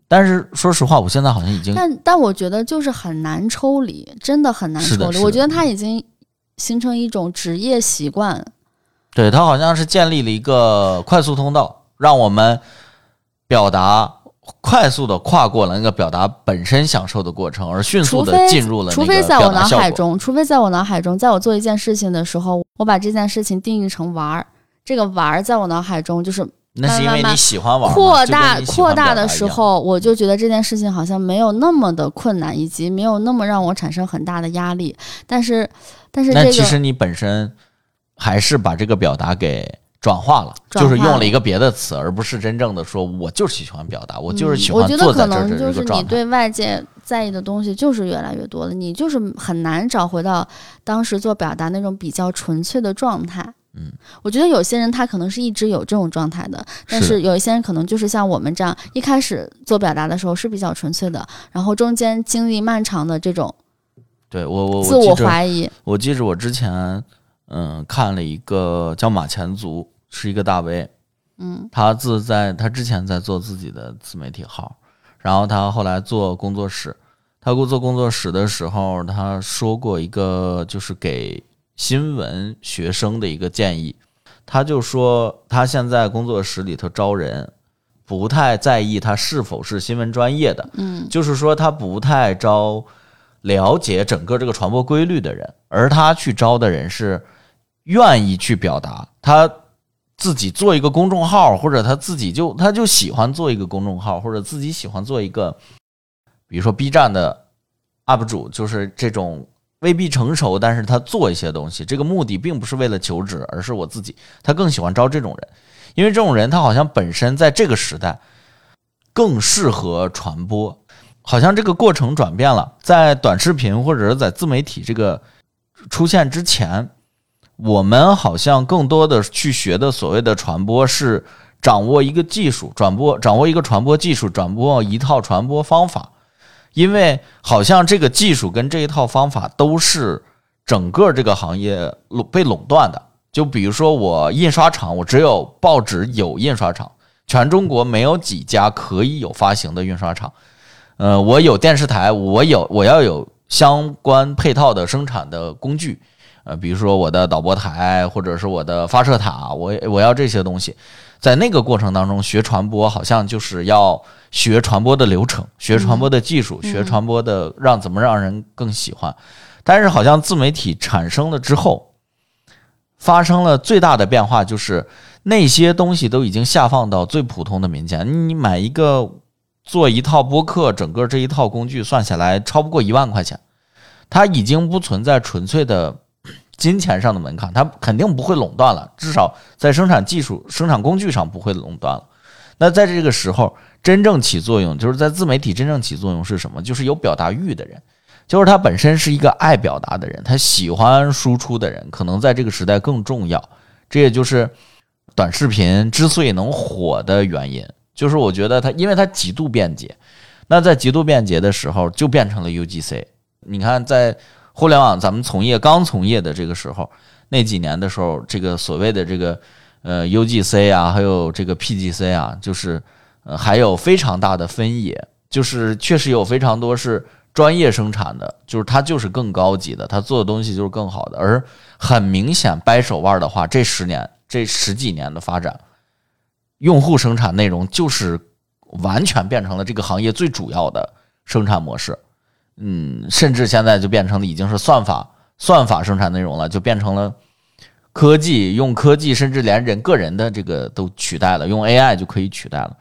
但是说实话，我现在好像已经但但我觉得就是很难抽离，真的很难抽离。我觉得他已经形成一种职业习惯。对他好像是建立了一个快速通道，让我们表达快速的跨过了那个表达本身享受的过程，而迅速的进入了除那个非在我脑。海中，除非在我脑海中，在我做一件事情的时候，我把这件事情定义成玩儿。这个玩儿在我脑海中就是那是因为你喜欢玩儿，扩大扩大的时候，我就觉得这件事情好像没有那么的困难，以及没有那么让我产生很大的压力。但是，但是这个那其实你本身还是把这个表达给转化了，就是用了一个别的词，而不是真正的说我就是喜欢表达，我就是喜欢嗯我觉得可坐在这儿的能就是你这个状态。对外界在意的东西就是越来越多了，你就是很难找回到当时做表达那种比较纯粹的状态。嗯，我觉得有些人他可能是一直有这种状态的，但是有一些人可能就是像我们这样，一开始做表达的时候是比较纯粹的，然后中间经历漫长的这种对我我自我怀疑。我记着我之前嗯看了一个叫马前卒，是一个大 V，嗯。他自在他之前在做自己的自媒体号，然后他后来做工作室，他做工作室的时候，他说过一个就是给。新闻学生的一个建议，他就说他现在工作室里头招人，不太在意他是否是新闻专业的，嗯，就是说他不太招了解整个这个传播规律的人，而他去招的人是愿意去表达，他自己做一个公众号，或者他自己就他就喜欢做一个公众号，或者自己喜欢做一个，比如说 B 站的 UP 主，就是这种。未必成熟，但是他做一些东西，这个目的并不是为了求职，而是我自己。他更喜欢招这种人，因为这种人他好像本身在这个时代更适合传播，好像这个过程转变了。在短视频或者是在自媒体这个出现之前，我们好像更多的去学的所谓的传播是掌握一个技术，转播掌握一个传播技术，转播一套传播方法。因为好像这个技术跟这一套方法都是整个这个行业垄被垄断的。就比如说我印刷厂，我只有报纸有印刷厂，全中国没有几家可以有发行的印刷厂。呃，我有电视台，我有我要有相关配套的生产的工具。呃，比如说我的导播台或者是我的发射塔，我我要这些东西。在那个过程当中学传播，好像就是要。学传播的流程，学传播的技术，学传播的让怎么让人更喜欢。但是好像自媒体产生了之后，发生了最大的变化，就是那些东西都已经下放到最普通的民间。你买一个做一套播客，整个这一套工具算下来超不过一万块钱，它已经不存在纯粹的金钱上的门槛，它肯定不会垄断了，至少在生产技术、生产工具上不会垄断了。那在这个时候，真正起作用，就是在自媒体真正起作用是什么？就是有表达欲的人，就是他本身是一个爱表达的人，他喜欢输出的人，可能在这个时代更重要。这也就是短视频之所以能火的原因，就是我觉得它，因为它极度便捷。那在极度便捷的时候，就变成了 UGC。你看，在互联网咱们从业刚从业的这个时候，那几年的时候，这个所谓的这个。呃，UGC 啊，还有这个 PGC 啊，就是呃，还有非常大的分野，就是确实有非常多是专业生产的，就是它就是更高级的，它做的东西就是更好的。而很明显掰手腕的话，这十年、这十几年的发展，用户生产内容就是完全变成了这个行业最主要的生产模式。嗯，甚至现在就变成了已经是算法算法生产内容了，就变成了。科技用科技，甚至连人个人的这个都取代了，用 AI 就可以取代了。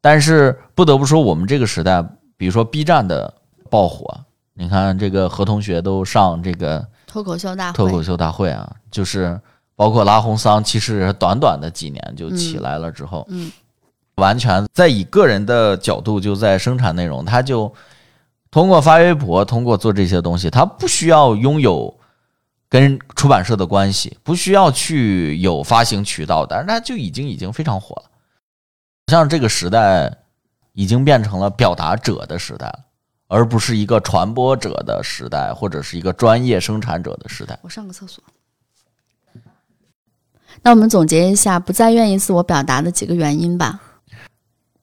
但是不得不说，我们这个时代，比如说 B 站的爆火，你看这个何同学都上这个脱口秀大会，脱口秀大会啊，就是包括拉红桑，其实短短的几年就起来了之后，嗯，完全在以个人的角度就在生产内容，他就通过发微博，通过做这些东西，他不需要拥有。跟出版社的关系不需要去有发行渠道，但是它就已经已经非常火了。像这个时代已经变成了表达者的时代了，而不是一个传播者的时代，或者是一个专业生产者的时代。我上个厕所。那我们总结一下不再愿意自我表达的几个原因吧。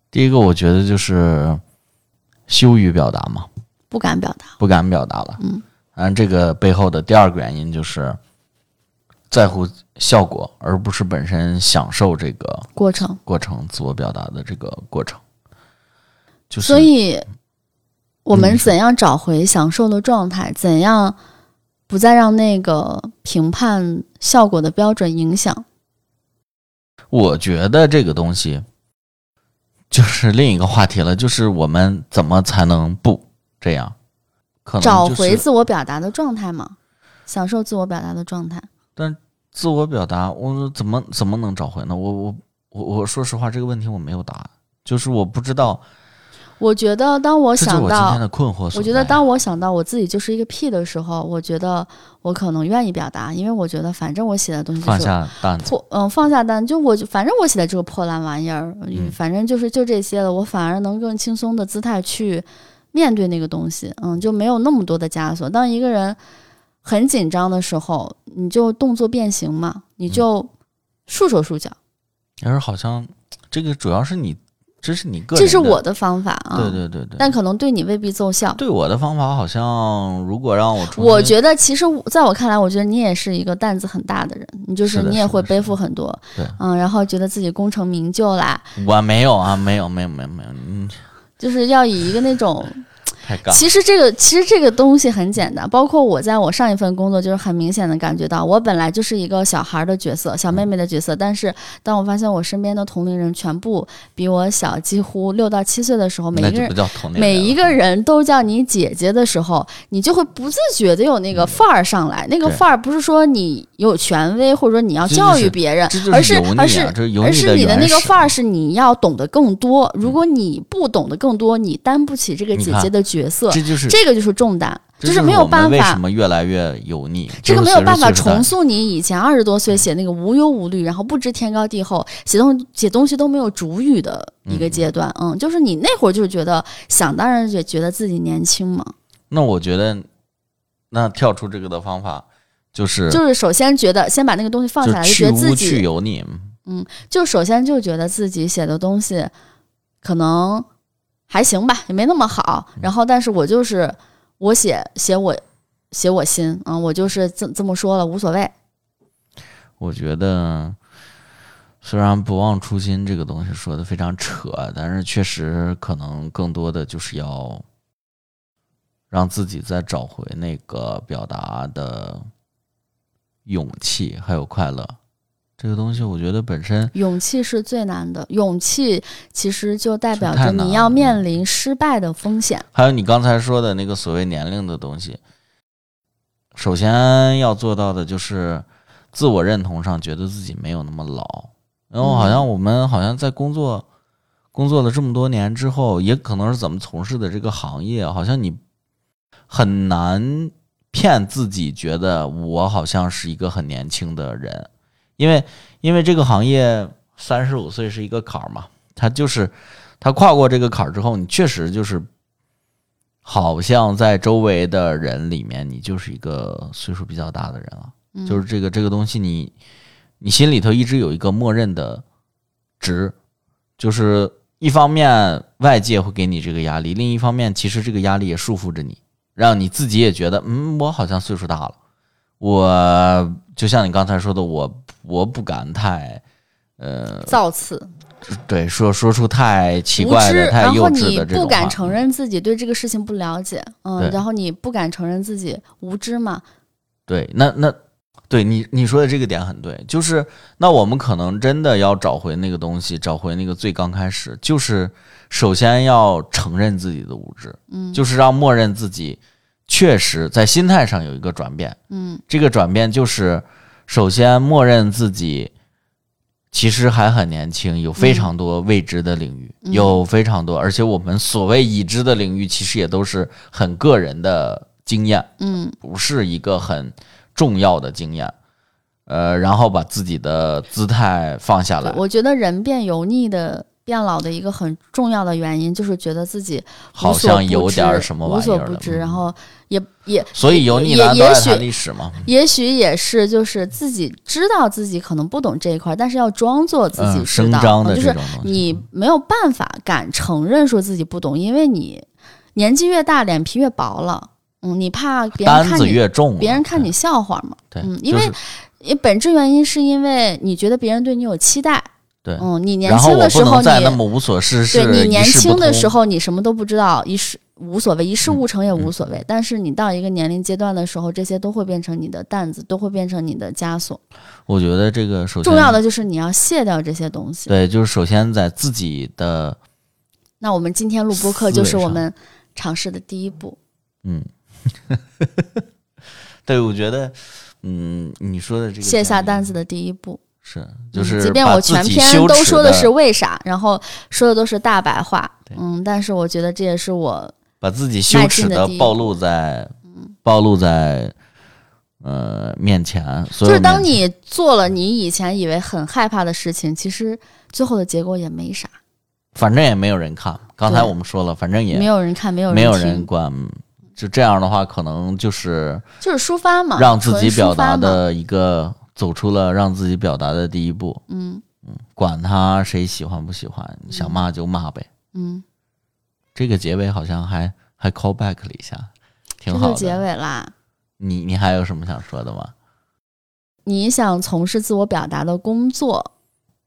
第一个，我觉得就是羞于表达嘛，不敢表达，不敢表达了。嗯。嗯，这个背后的第二个原因就是在乎效果，而不是本身享受这个过程。过程自我表达的这个过程，就是所以，我们怎样找回享受的状态？怎样不再让那个评判效果的标准影响？我觉得这个东西就是另一个话题了，就是我们怎么才能不这样？找回自我表达的状态嘛，享受自我表达的状态。但自我表达，我怎么怎么能找回呢？我我我我说实话，这个问题我没有答案，就是我不知道。我觉得当我想到我今天的困惑。我觉得当我想到我自己就是一个屁的时候，我觉得我可能愿意表达，因为我觉得反正我写的东西就放是下担，破，嗯，放下单，就我反正我写的这个破烂玩意儿，嗯反正就是就这些了，我反而能更轻松的姿态去面对那个东西，嗯，就没有那么多的枷锁。当一个人很紧张的时候，你就动作变形嘛，你嗯就束手束脚，但是好像这个主要是你，这是你个人，这是我的方法啊，对对对对。但可能对你未必奏效。对我的方法，好像如果让我，我觉得其实在我看来，我觉得你也是一个担子很大的人，你就是你也会背负很多，对嗯，然后觉得自己功成名就啦，我没有啊，没有没有没有没有，嗯，就是要以一个那种，太尬。其实这个其实这个东西很简单，包括我在我上一份工作，就是很明显的感觉到，我本来就是一个小孩的角色，小妹妹的角色，但是当我发现我身边的同龄人全部比我小，几乎六到七岁的时候，每一个人每一个人都叫你姐姐的时候，你就会不自觉的有那个范儿上来。那个范儿不是说你有权威，或者说你要教育别人而是而是而是你的那个范儿是你要懂得更多。如果你不懂得更多，你担不起这个姐姐的角色，这就是这个就是重担，就是没有办法为什。么越来越油腻？这个没有办法重塑你以前二十多岁写那个无忧无虑，然后不知天高地厚，写东写东西都没有主语的一个阶段。嗯，就是你那会儿就是觉得想当然也觉得自己年轻嘛。那我觉得，那跳出这个的方法就是就是首先觉得先把那个东西放下来，就觉得自己去油腻。嗯就首先就觉得自己写的东西可能还行吧，也没那么好。嗯然后，但是我就是我写写我写我心，嗯，我就是这这么说了，无所谓。我觉得，虽然不忘初心这个东西说的非常扯，但是确实可能更多的就是要让自己再找回那个表达的勇气，还有快乐。这个东西，我觉得本身勇气是最难的，勇气其实就代表着你要面临失败的风险。还有你刚才说的那个所谓年龄的东西，首先要做到的就是自我认同上觉得自己没有那么老。然后好像我们好像在工作工作了这么多年之后，也可能是怎么从事的这个行业，好像你很难骗自己觉得我好像是一个很年轻的人，因为因为这个行业三十五岁是一个坎儿嘛，他就是他跨过这个坎儿之后，你确实就是好像在周围的人里面，你就是一个岁数比较大的人了。嗯就是这个这个东西你，你心里头一直有一个默认的值，就是一方面外界会给你这个压力，另一方面其实这个压力也束缚着你，让你自己也觉得，嗯，我好像岁数大了。我就像你刚才说的，我我不敢太，呃，造次、对，说说出太奇怪，的、太幼稚的这种话。不敢承认自己对这个事情不了解，嗯，然后你不敢承认自己无知嘛，对，那那对你你说的这个点很对，就是那我们可能真的要找回那个东西，找回那个最刚开始，就是首先要承认自己的无知，嗯，就是让默认自己确实在心态上有一个转变。嗯这个转变就是首先默认自己其实还很年轻，有非常多未知的领域，嗯有非常多，而且我们所谓已知的领域，其实也都是很个人的经验。嗯不是一个很重要的经验，呃，然后把自己的姿态放下来，我觉得人变油腻的、变老的一个很重要的原因，就是觉得自己好像有点儿什么无玩意儿无。所不知，嗯然后也也所以油腻也男都爱也许谈历史嘛，也许也是，就是自己知道自己可能不懂这一块，但是要装作自己嗯，知道，声张的就是。你没有办法敢承认说自己不懂，因为你年纪越大，脸皮越薄了。嗯，你怕别人看你，越重，别人看你笑话嘛。对，嗯因为就是本质原因是因为你觉得别人对你有期待。对嗯，你年轻的时候你那么无所事事，对你年轻的时候你什么都不知道，一事无所谓，一事无成也无所谓。嗯但是你到一个年龄阶段的时候，这些都会变成你的担子，都会变成你的枷锁。我觉得这个首先重要的就是你要卸掉这些东西。对，就是首先在自己的 那我们今天录播课就是我们尝试的第一步。嗯，对，我觉得嗯，你说的这个卸下担子的第一步。是，就是即便我全篇都说的是为啥，然后说的都是大白话，嗯，但是我觉得这也是我把自己羞耻的暴露在，暴露在呃面前。就是当你做了你以前以为很害怕的事情，其实最后的结果也没啥，反正也没有人看。刚才我们说了，反正也没有人看，没有人没有人管。就这样的话，可能就是就是抒发嘛，让自己表达的一个走出了让自己表达的第一步。嗯嗯，管他谁喜欢不喜欢，想骂就骂呗。嗯，这个结尾好像还还 call back 了一下，挺好的结尾啦。你你还有什么想说的吗？你想从事自我表达的工作，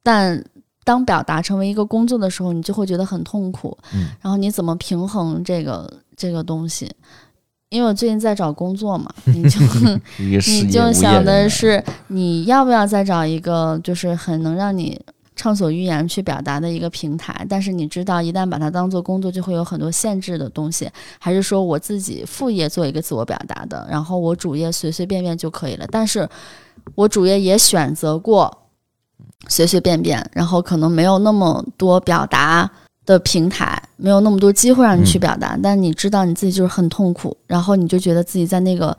但当表达成为一个工作的时候，你就会觉得很痛苦。嗯，然后你怎么平衡这个这个东西？因为我最近在找工作嘛，你就 你就想的是你要不要再找一个就是很能让你畅所欲言去表达的一个平台？但是你知道，一旦把它当做工作，就会有很多限制的东西。还是说我自己副业做一个自我表达的，然后我主业随随便便就可以了？但是我主业也选择过随随便便，然后可能没有那么多表达。的平台没有那么多机会让你去表达，但你知道你自己就是很痛苦，然后你就觉得自己在那个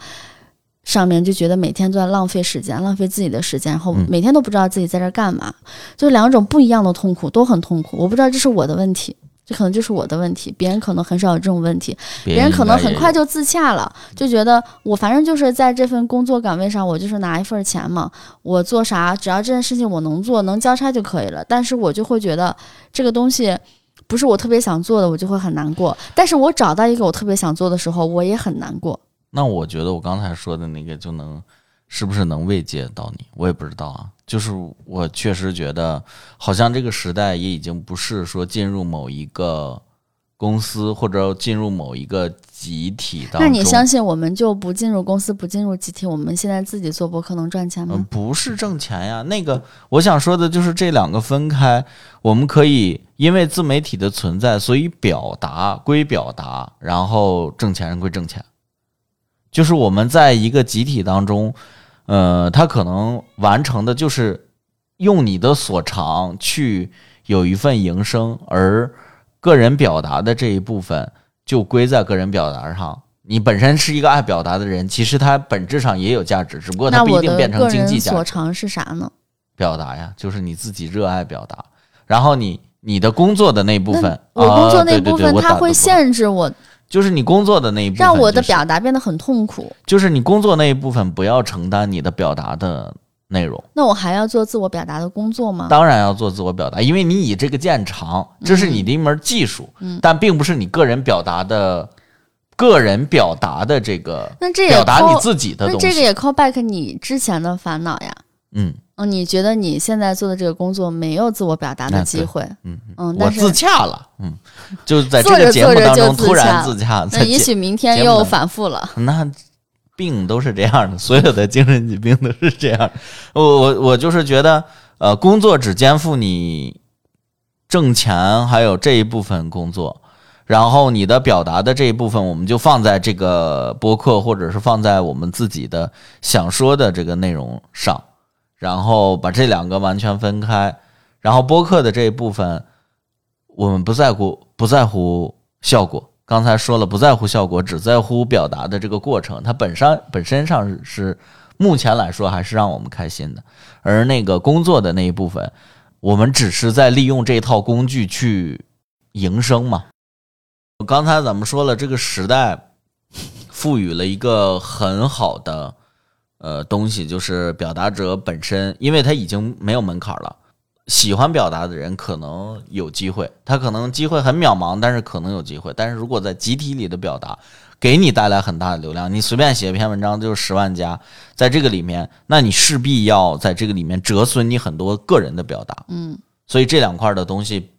上面就觉得每天都在浪费时间，浪费自己的时间，然后每天都不知道自己在这干嘛，就两种不一样的痛苦，都很痛苦。我不知道这是我的问题，这可能就是我的问题，别人可能很少有这种问题，别人可能很快就自洽了，就觉得我反正就是在这份工作岗位上，我就是拿一份钱嘛，我做啥只要这件事情我能做，能交差就可以了。但是我就会觉得这个东西。不是我特别想做的，我就会很难过。但是我找到一个我特别想做的时候，我也很难过。那我觉得我刚才说的那个就能，是不是能慰藉到你？我也不知道啊。就是我确实觉得，好像这个时代也已经不是说进入某一个。公司或者进入某一个集体当中，那你相信我们就不进入公司，不进入集体？我们现在自己做博客能赚钱吗？不是挣钱呀。那个我想说的就是这两个分开，我们可以因为自媒体的存在，所以表达归表达，然后挣钱归挣钱。就是我们在一个集体当中，呃，他可能完成的就是用你的所长去有一份营生，而。个人表达的这一部分就归在个人表达上。你本身是一个爱表达的人，其实它本质上也有价值，只不过它不一定变成经济价值。所长是啥呢？表达呀，就是你自己热爱表达。然后你你的工作的那部分，我工作那部分，它会限制我。就是你工作的那一部分，让我的表达变得很痛苦。就是你工作那一部分，不要承担你的表达的。内容，那我还要做自我表达的工作吗？当然要做自我表达，因为你以这个见长，这是你的一门技术，但并不是你个人表达的，个人表达的这个。那这也表达你自己的东西，那这个也 call back 你之前的烦恼呀。嗯嗯，你觉得你现在做的这个工作没有自我表达的机会？嗯嗯，我自洽了，嗯，就在这个节目当中突然自洽，那也许明天又反复了。那。病都是这样的，所有的精神疾病都是这样。我我我就是觉得，呃，工作只肩负你挣钱，还有这一部分工作，然后你的表达的这一部分，我们就放在这个播客，或者是放在我们自己的想说的这个内容上，然后把这两个完全分开。然后播客的这一部分，我们不在乎，不在乎效果。刚才说了，不在乎效果，只在乎表达的这个过程。它本身本身上是目前来说还是让我们开心的。而那个工作的那一部分，我们只是在利用这套工具去营生嘛。刚才咱们说了，这个时代赋予了一个很好的呃东西，就是表达者本身，因为他已经没有门槛了。喜欢表达的人可能有机会，他可能机会很渺茫，但是可能有机会。但是如果在集体里的表达，给你带来很大的流量，你随便写一篇文章就是十万加，在这个里面，那你势必要在这个里面折损你很多个人的表达。嗯，所以这两块的东西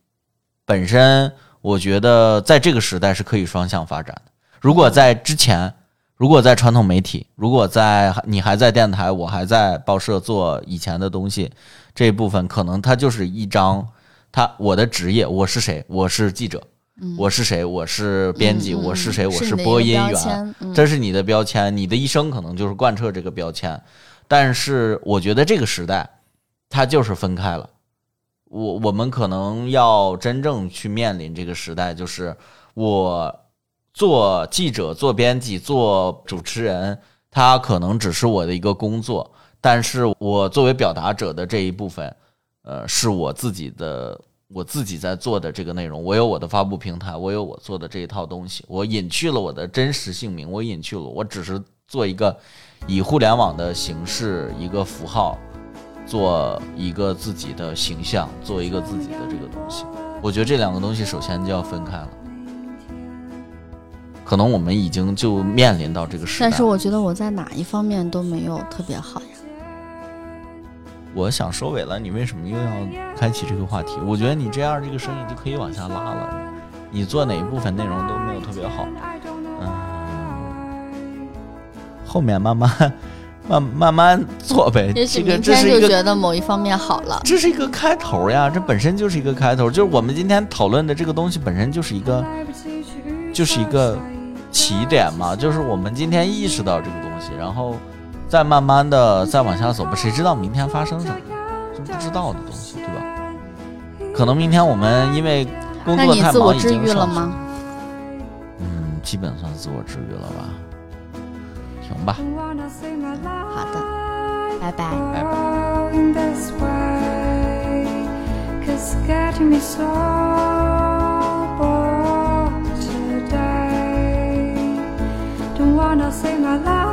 本身，我觉得在这个时代是可以双向发展的。如果在之前，如果在传统媒体，如果在你还在电台，我还在报社做以前的东西。这一部分可能它就是一张，他我的职业我是谁？我是记者，我是谁？我是编辑，我是谁？我是播音员，这是你的标签，你的一生可能就是贯彻这个标签。但是我觉得这个时代，它就是分开了。我我们可能要真正去面临这个时代，就是我做记者、做编辑、做主持人，他可能只是我的一个工作，但是我作为表达者的这一部分，呃，是我自己的，我自己在做的这个内容。我有我的发布平台，我有我做的这一套东西，我隐去了我的真实姓名，我隐去了，我只是做一个以互联网的形式一个符号。做一个自己的形象，做一个自己的这个东西，我觉得这两个东西首先就要分开了。可能我们已经就面临到这个时代，但是我觉得我在哪一方面都没有特别好呀。我想收尾了，你为什么又要开启这个话题？我觉得你这样这个声音就可以往下拉了。你做哪一部分内容都没有特别好，嗯，后面慢慢。慢慢慢做呗，这个这是一个觉得某一方面好了，这是一个开头呀，这本身就是一个开头，就是我们今天讨论的这个东西本身就是一个，就是一个起点嘛，就是我们今天意识到这个东西，然后再慢慢的再往下走吧，谁知道明天发生什么，是不知道的东西，对吧？可能明天我们因为工作太忙，已经了吗？嗯，基本算自我治愈了吧。行吧，好的，拜拜，拜拜。wanna say my.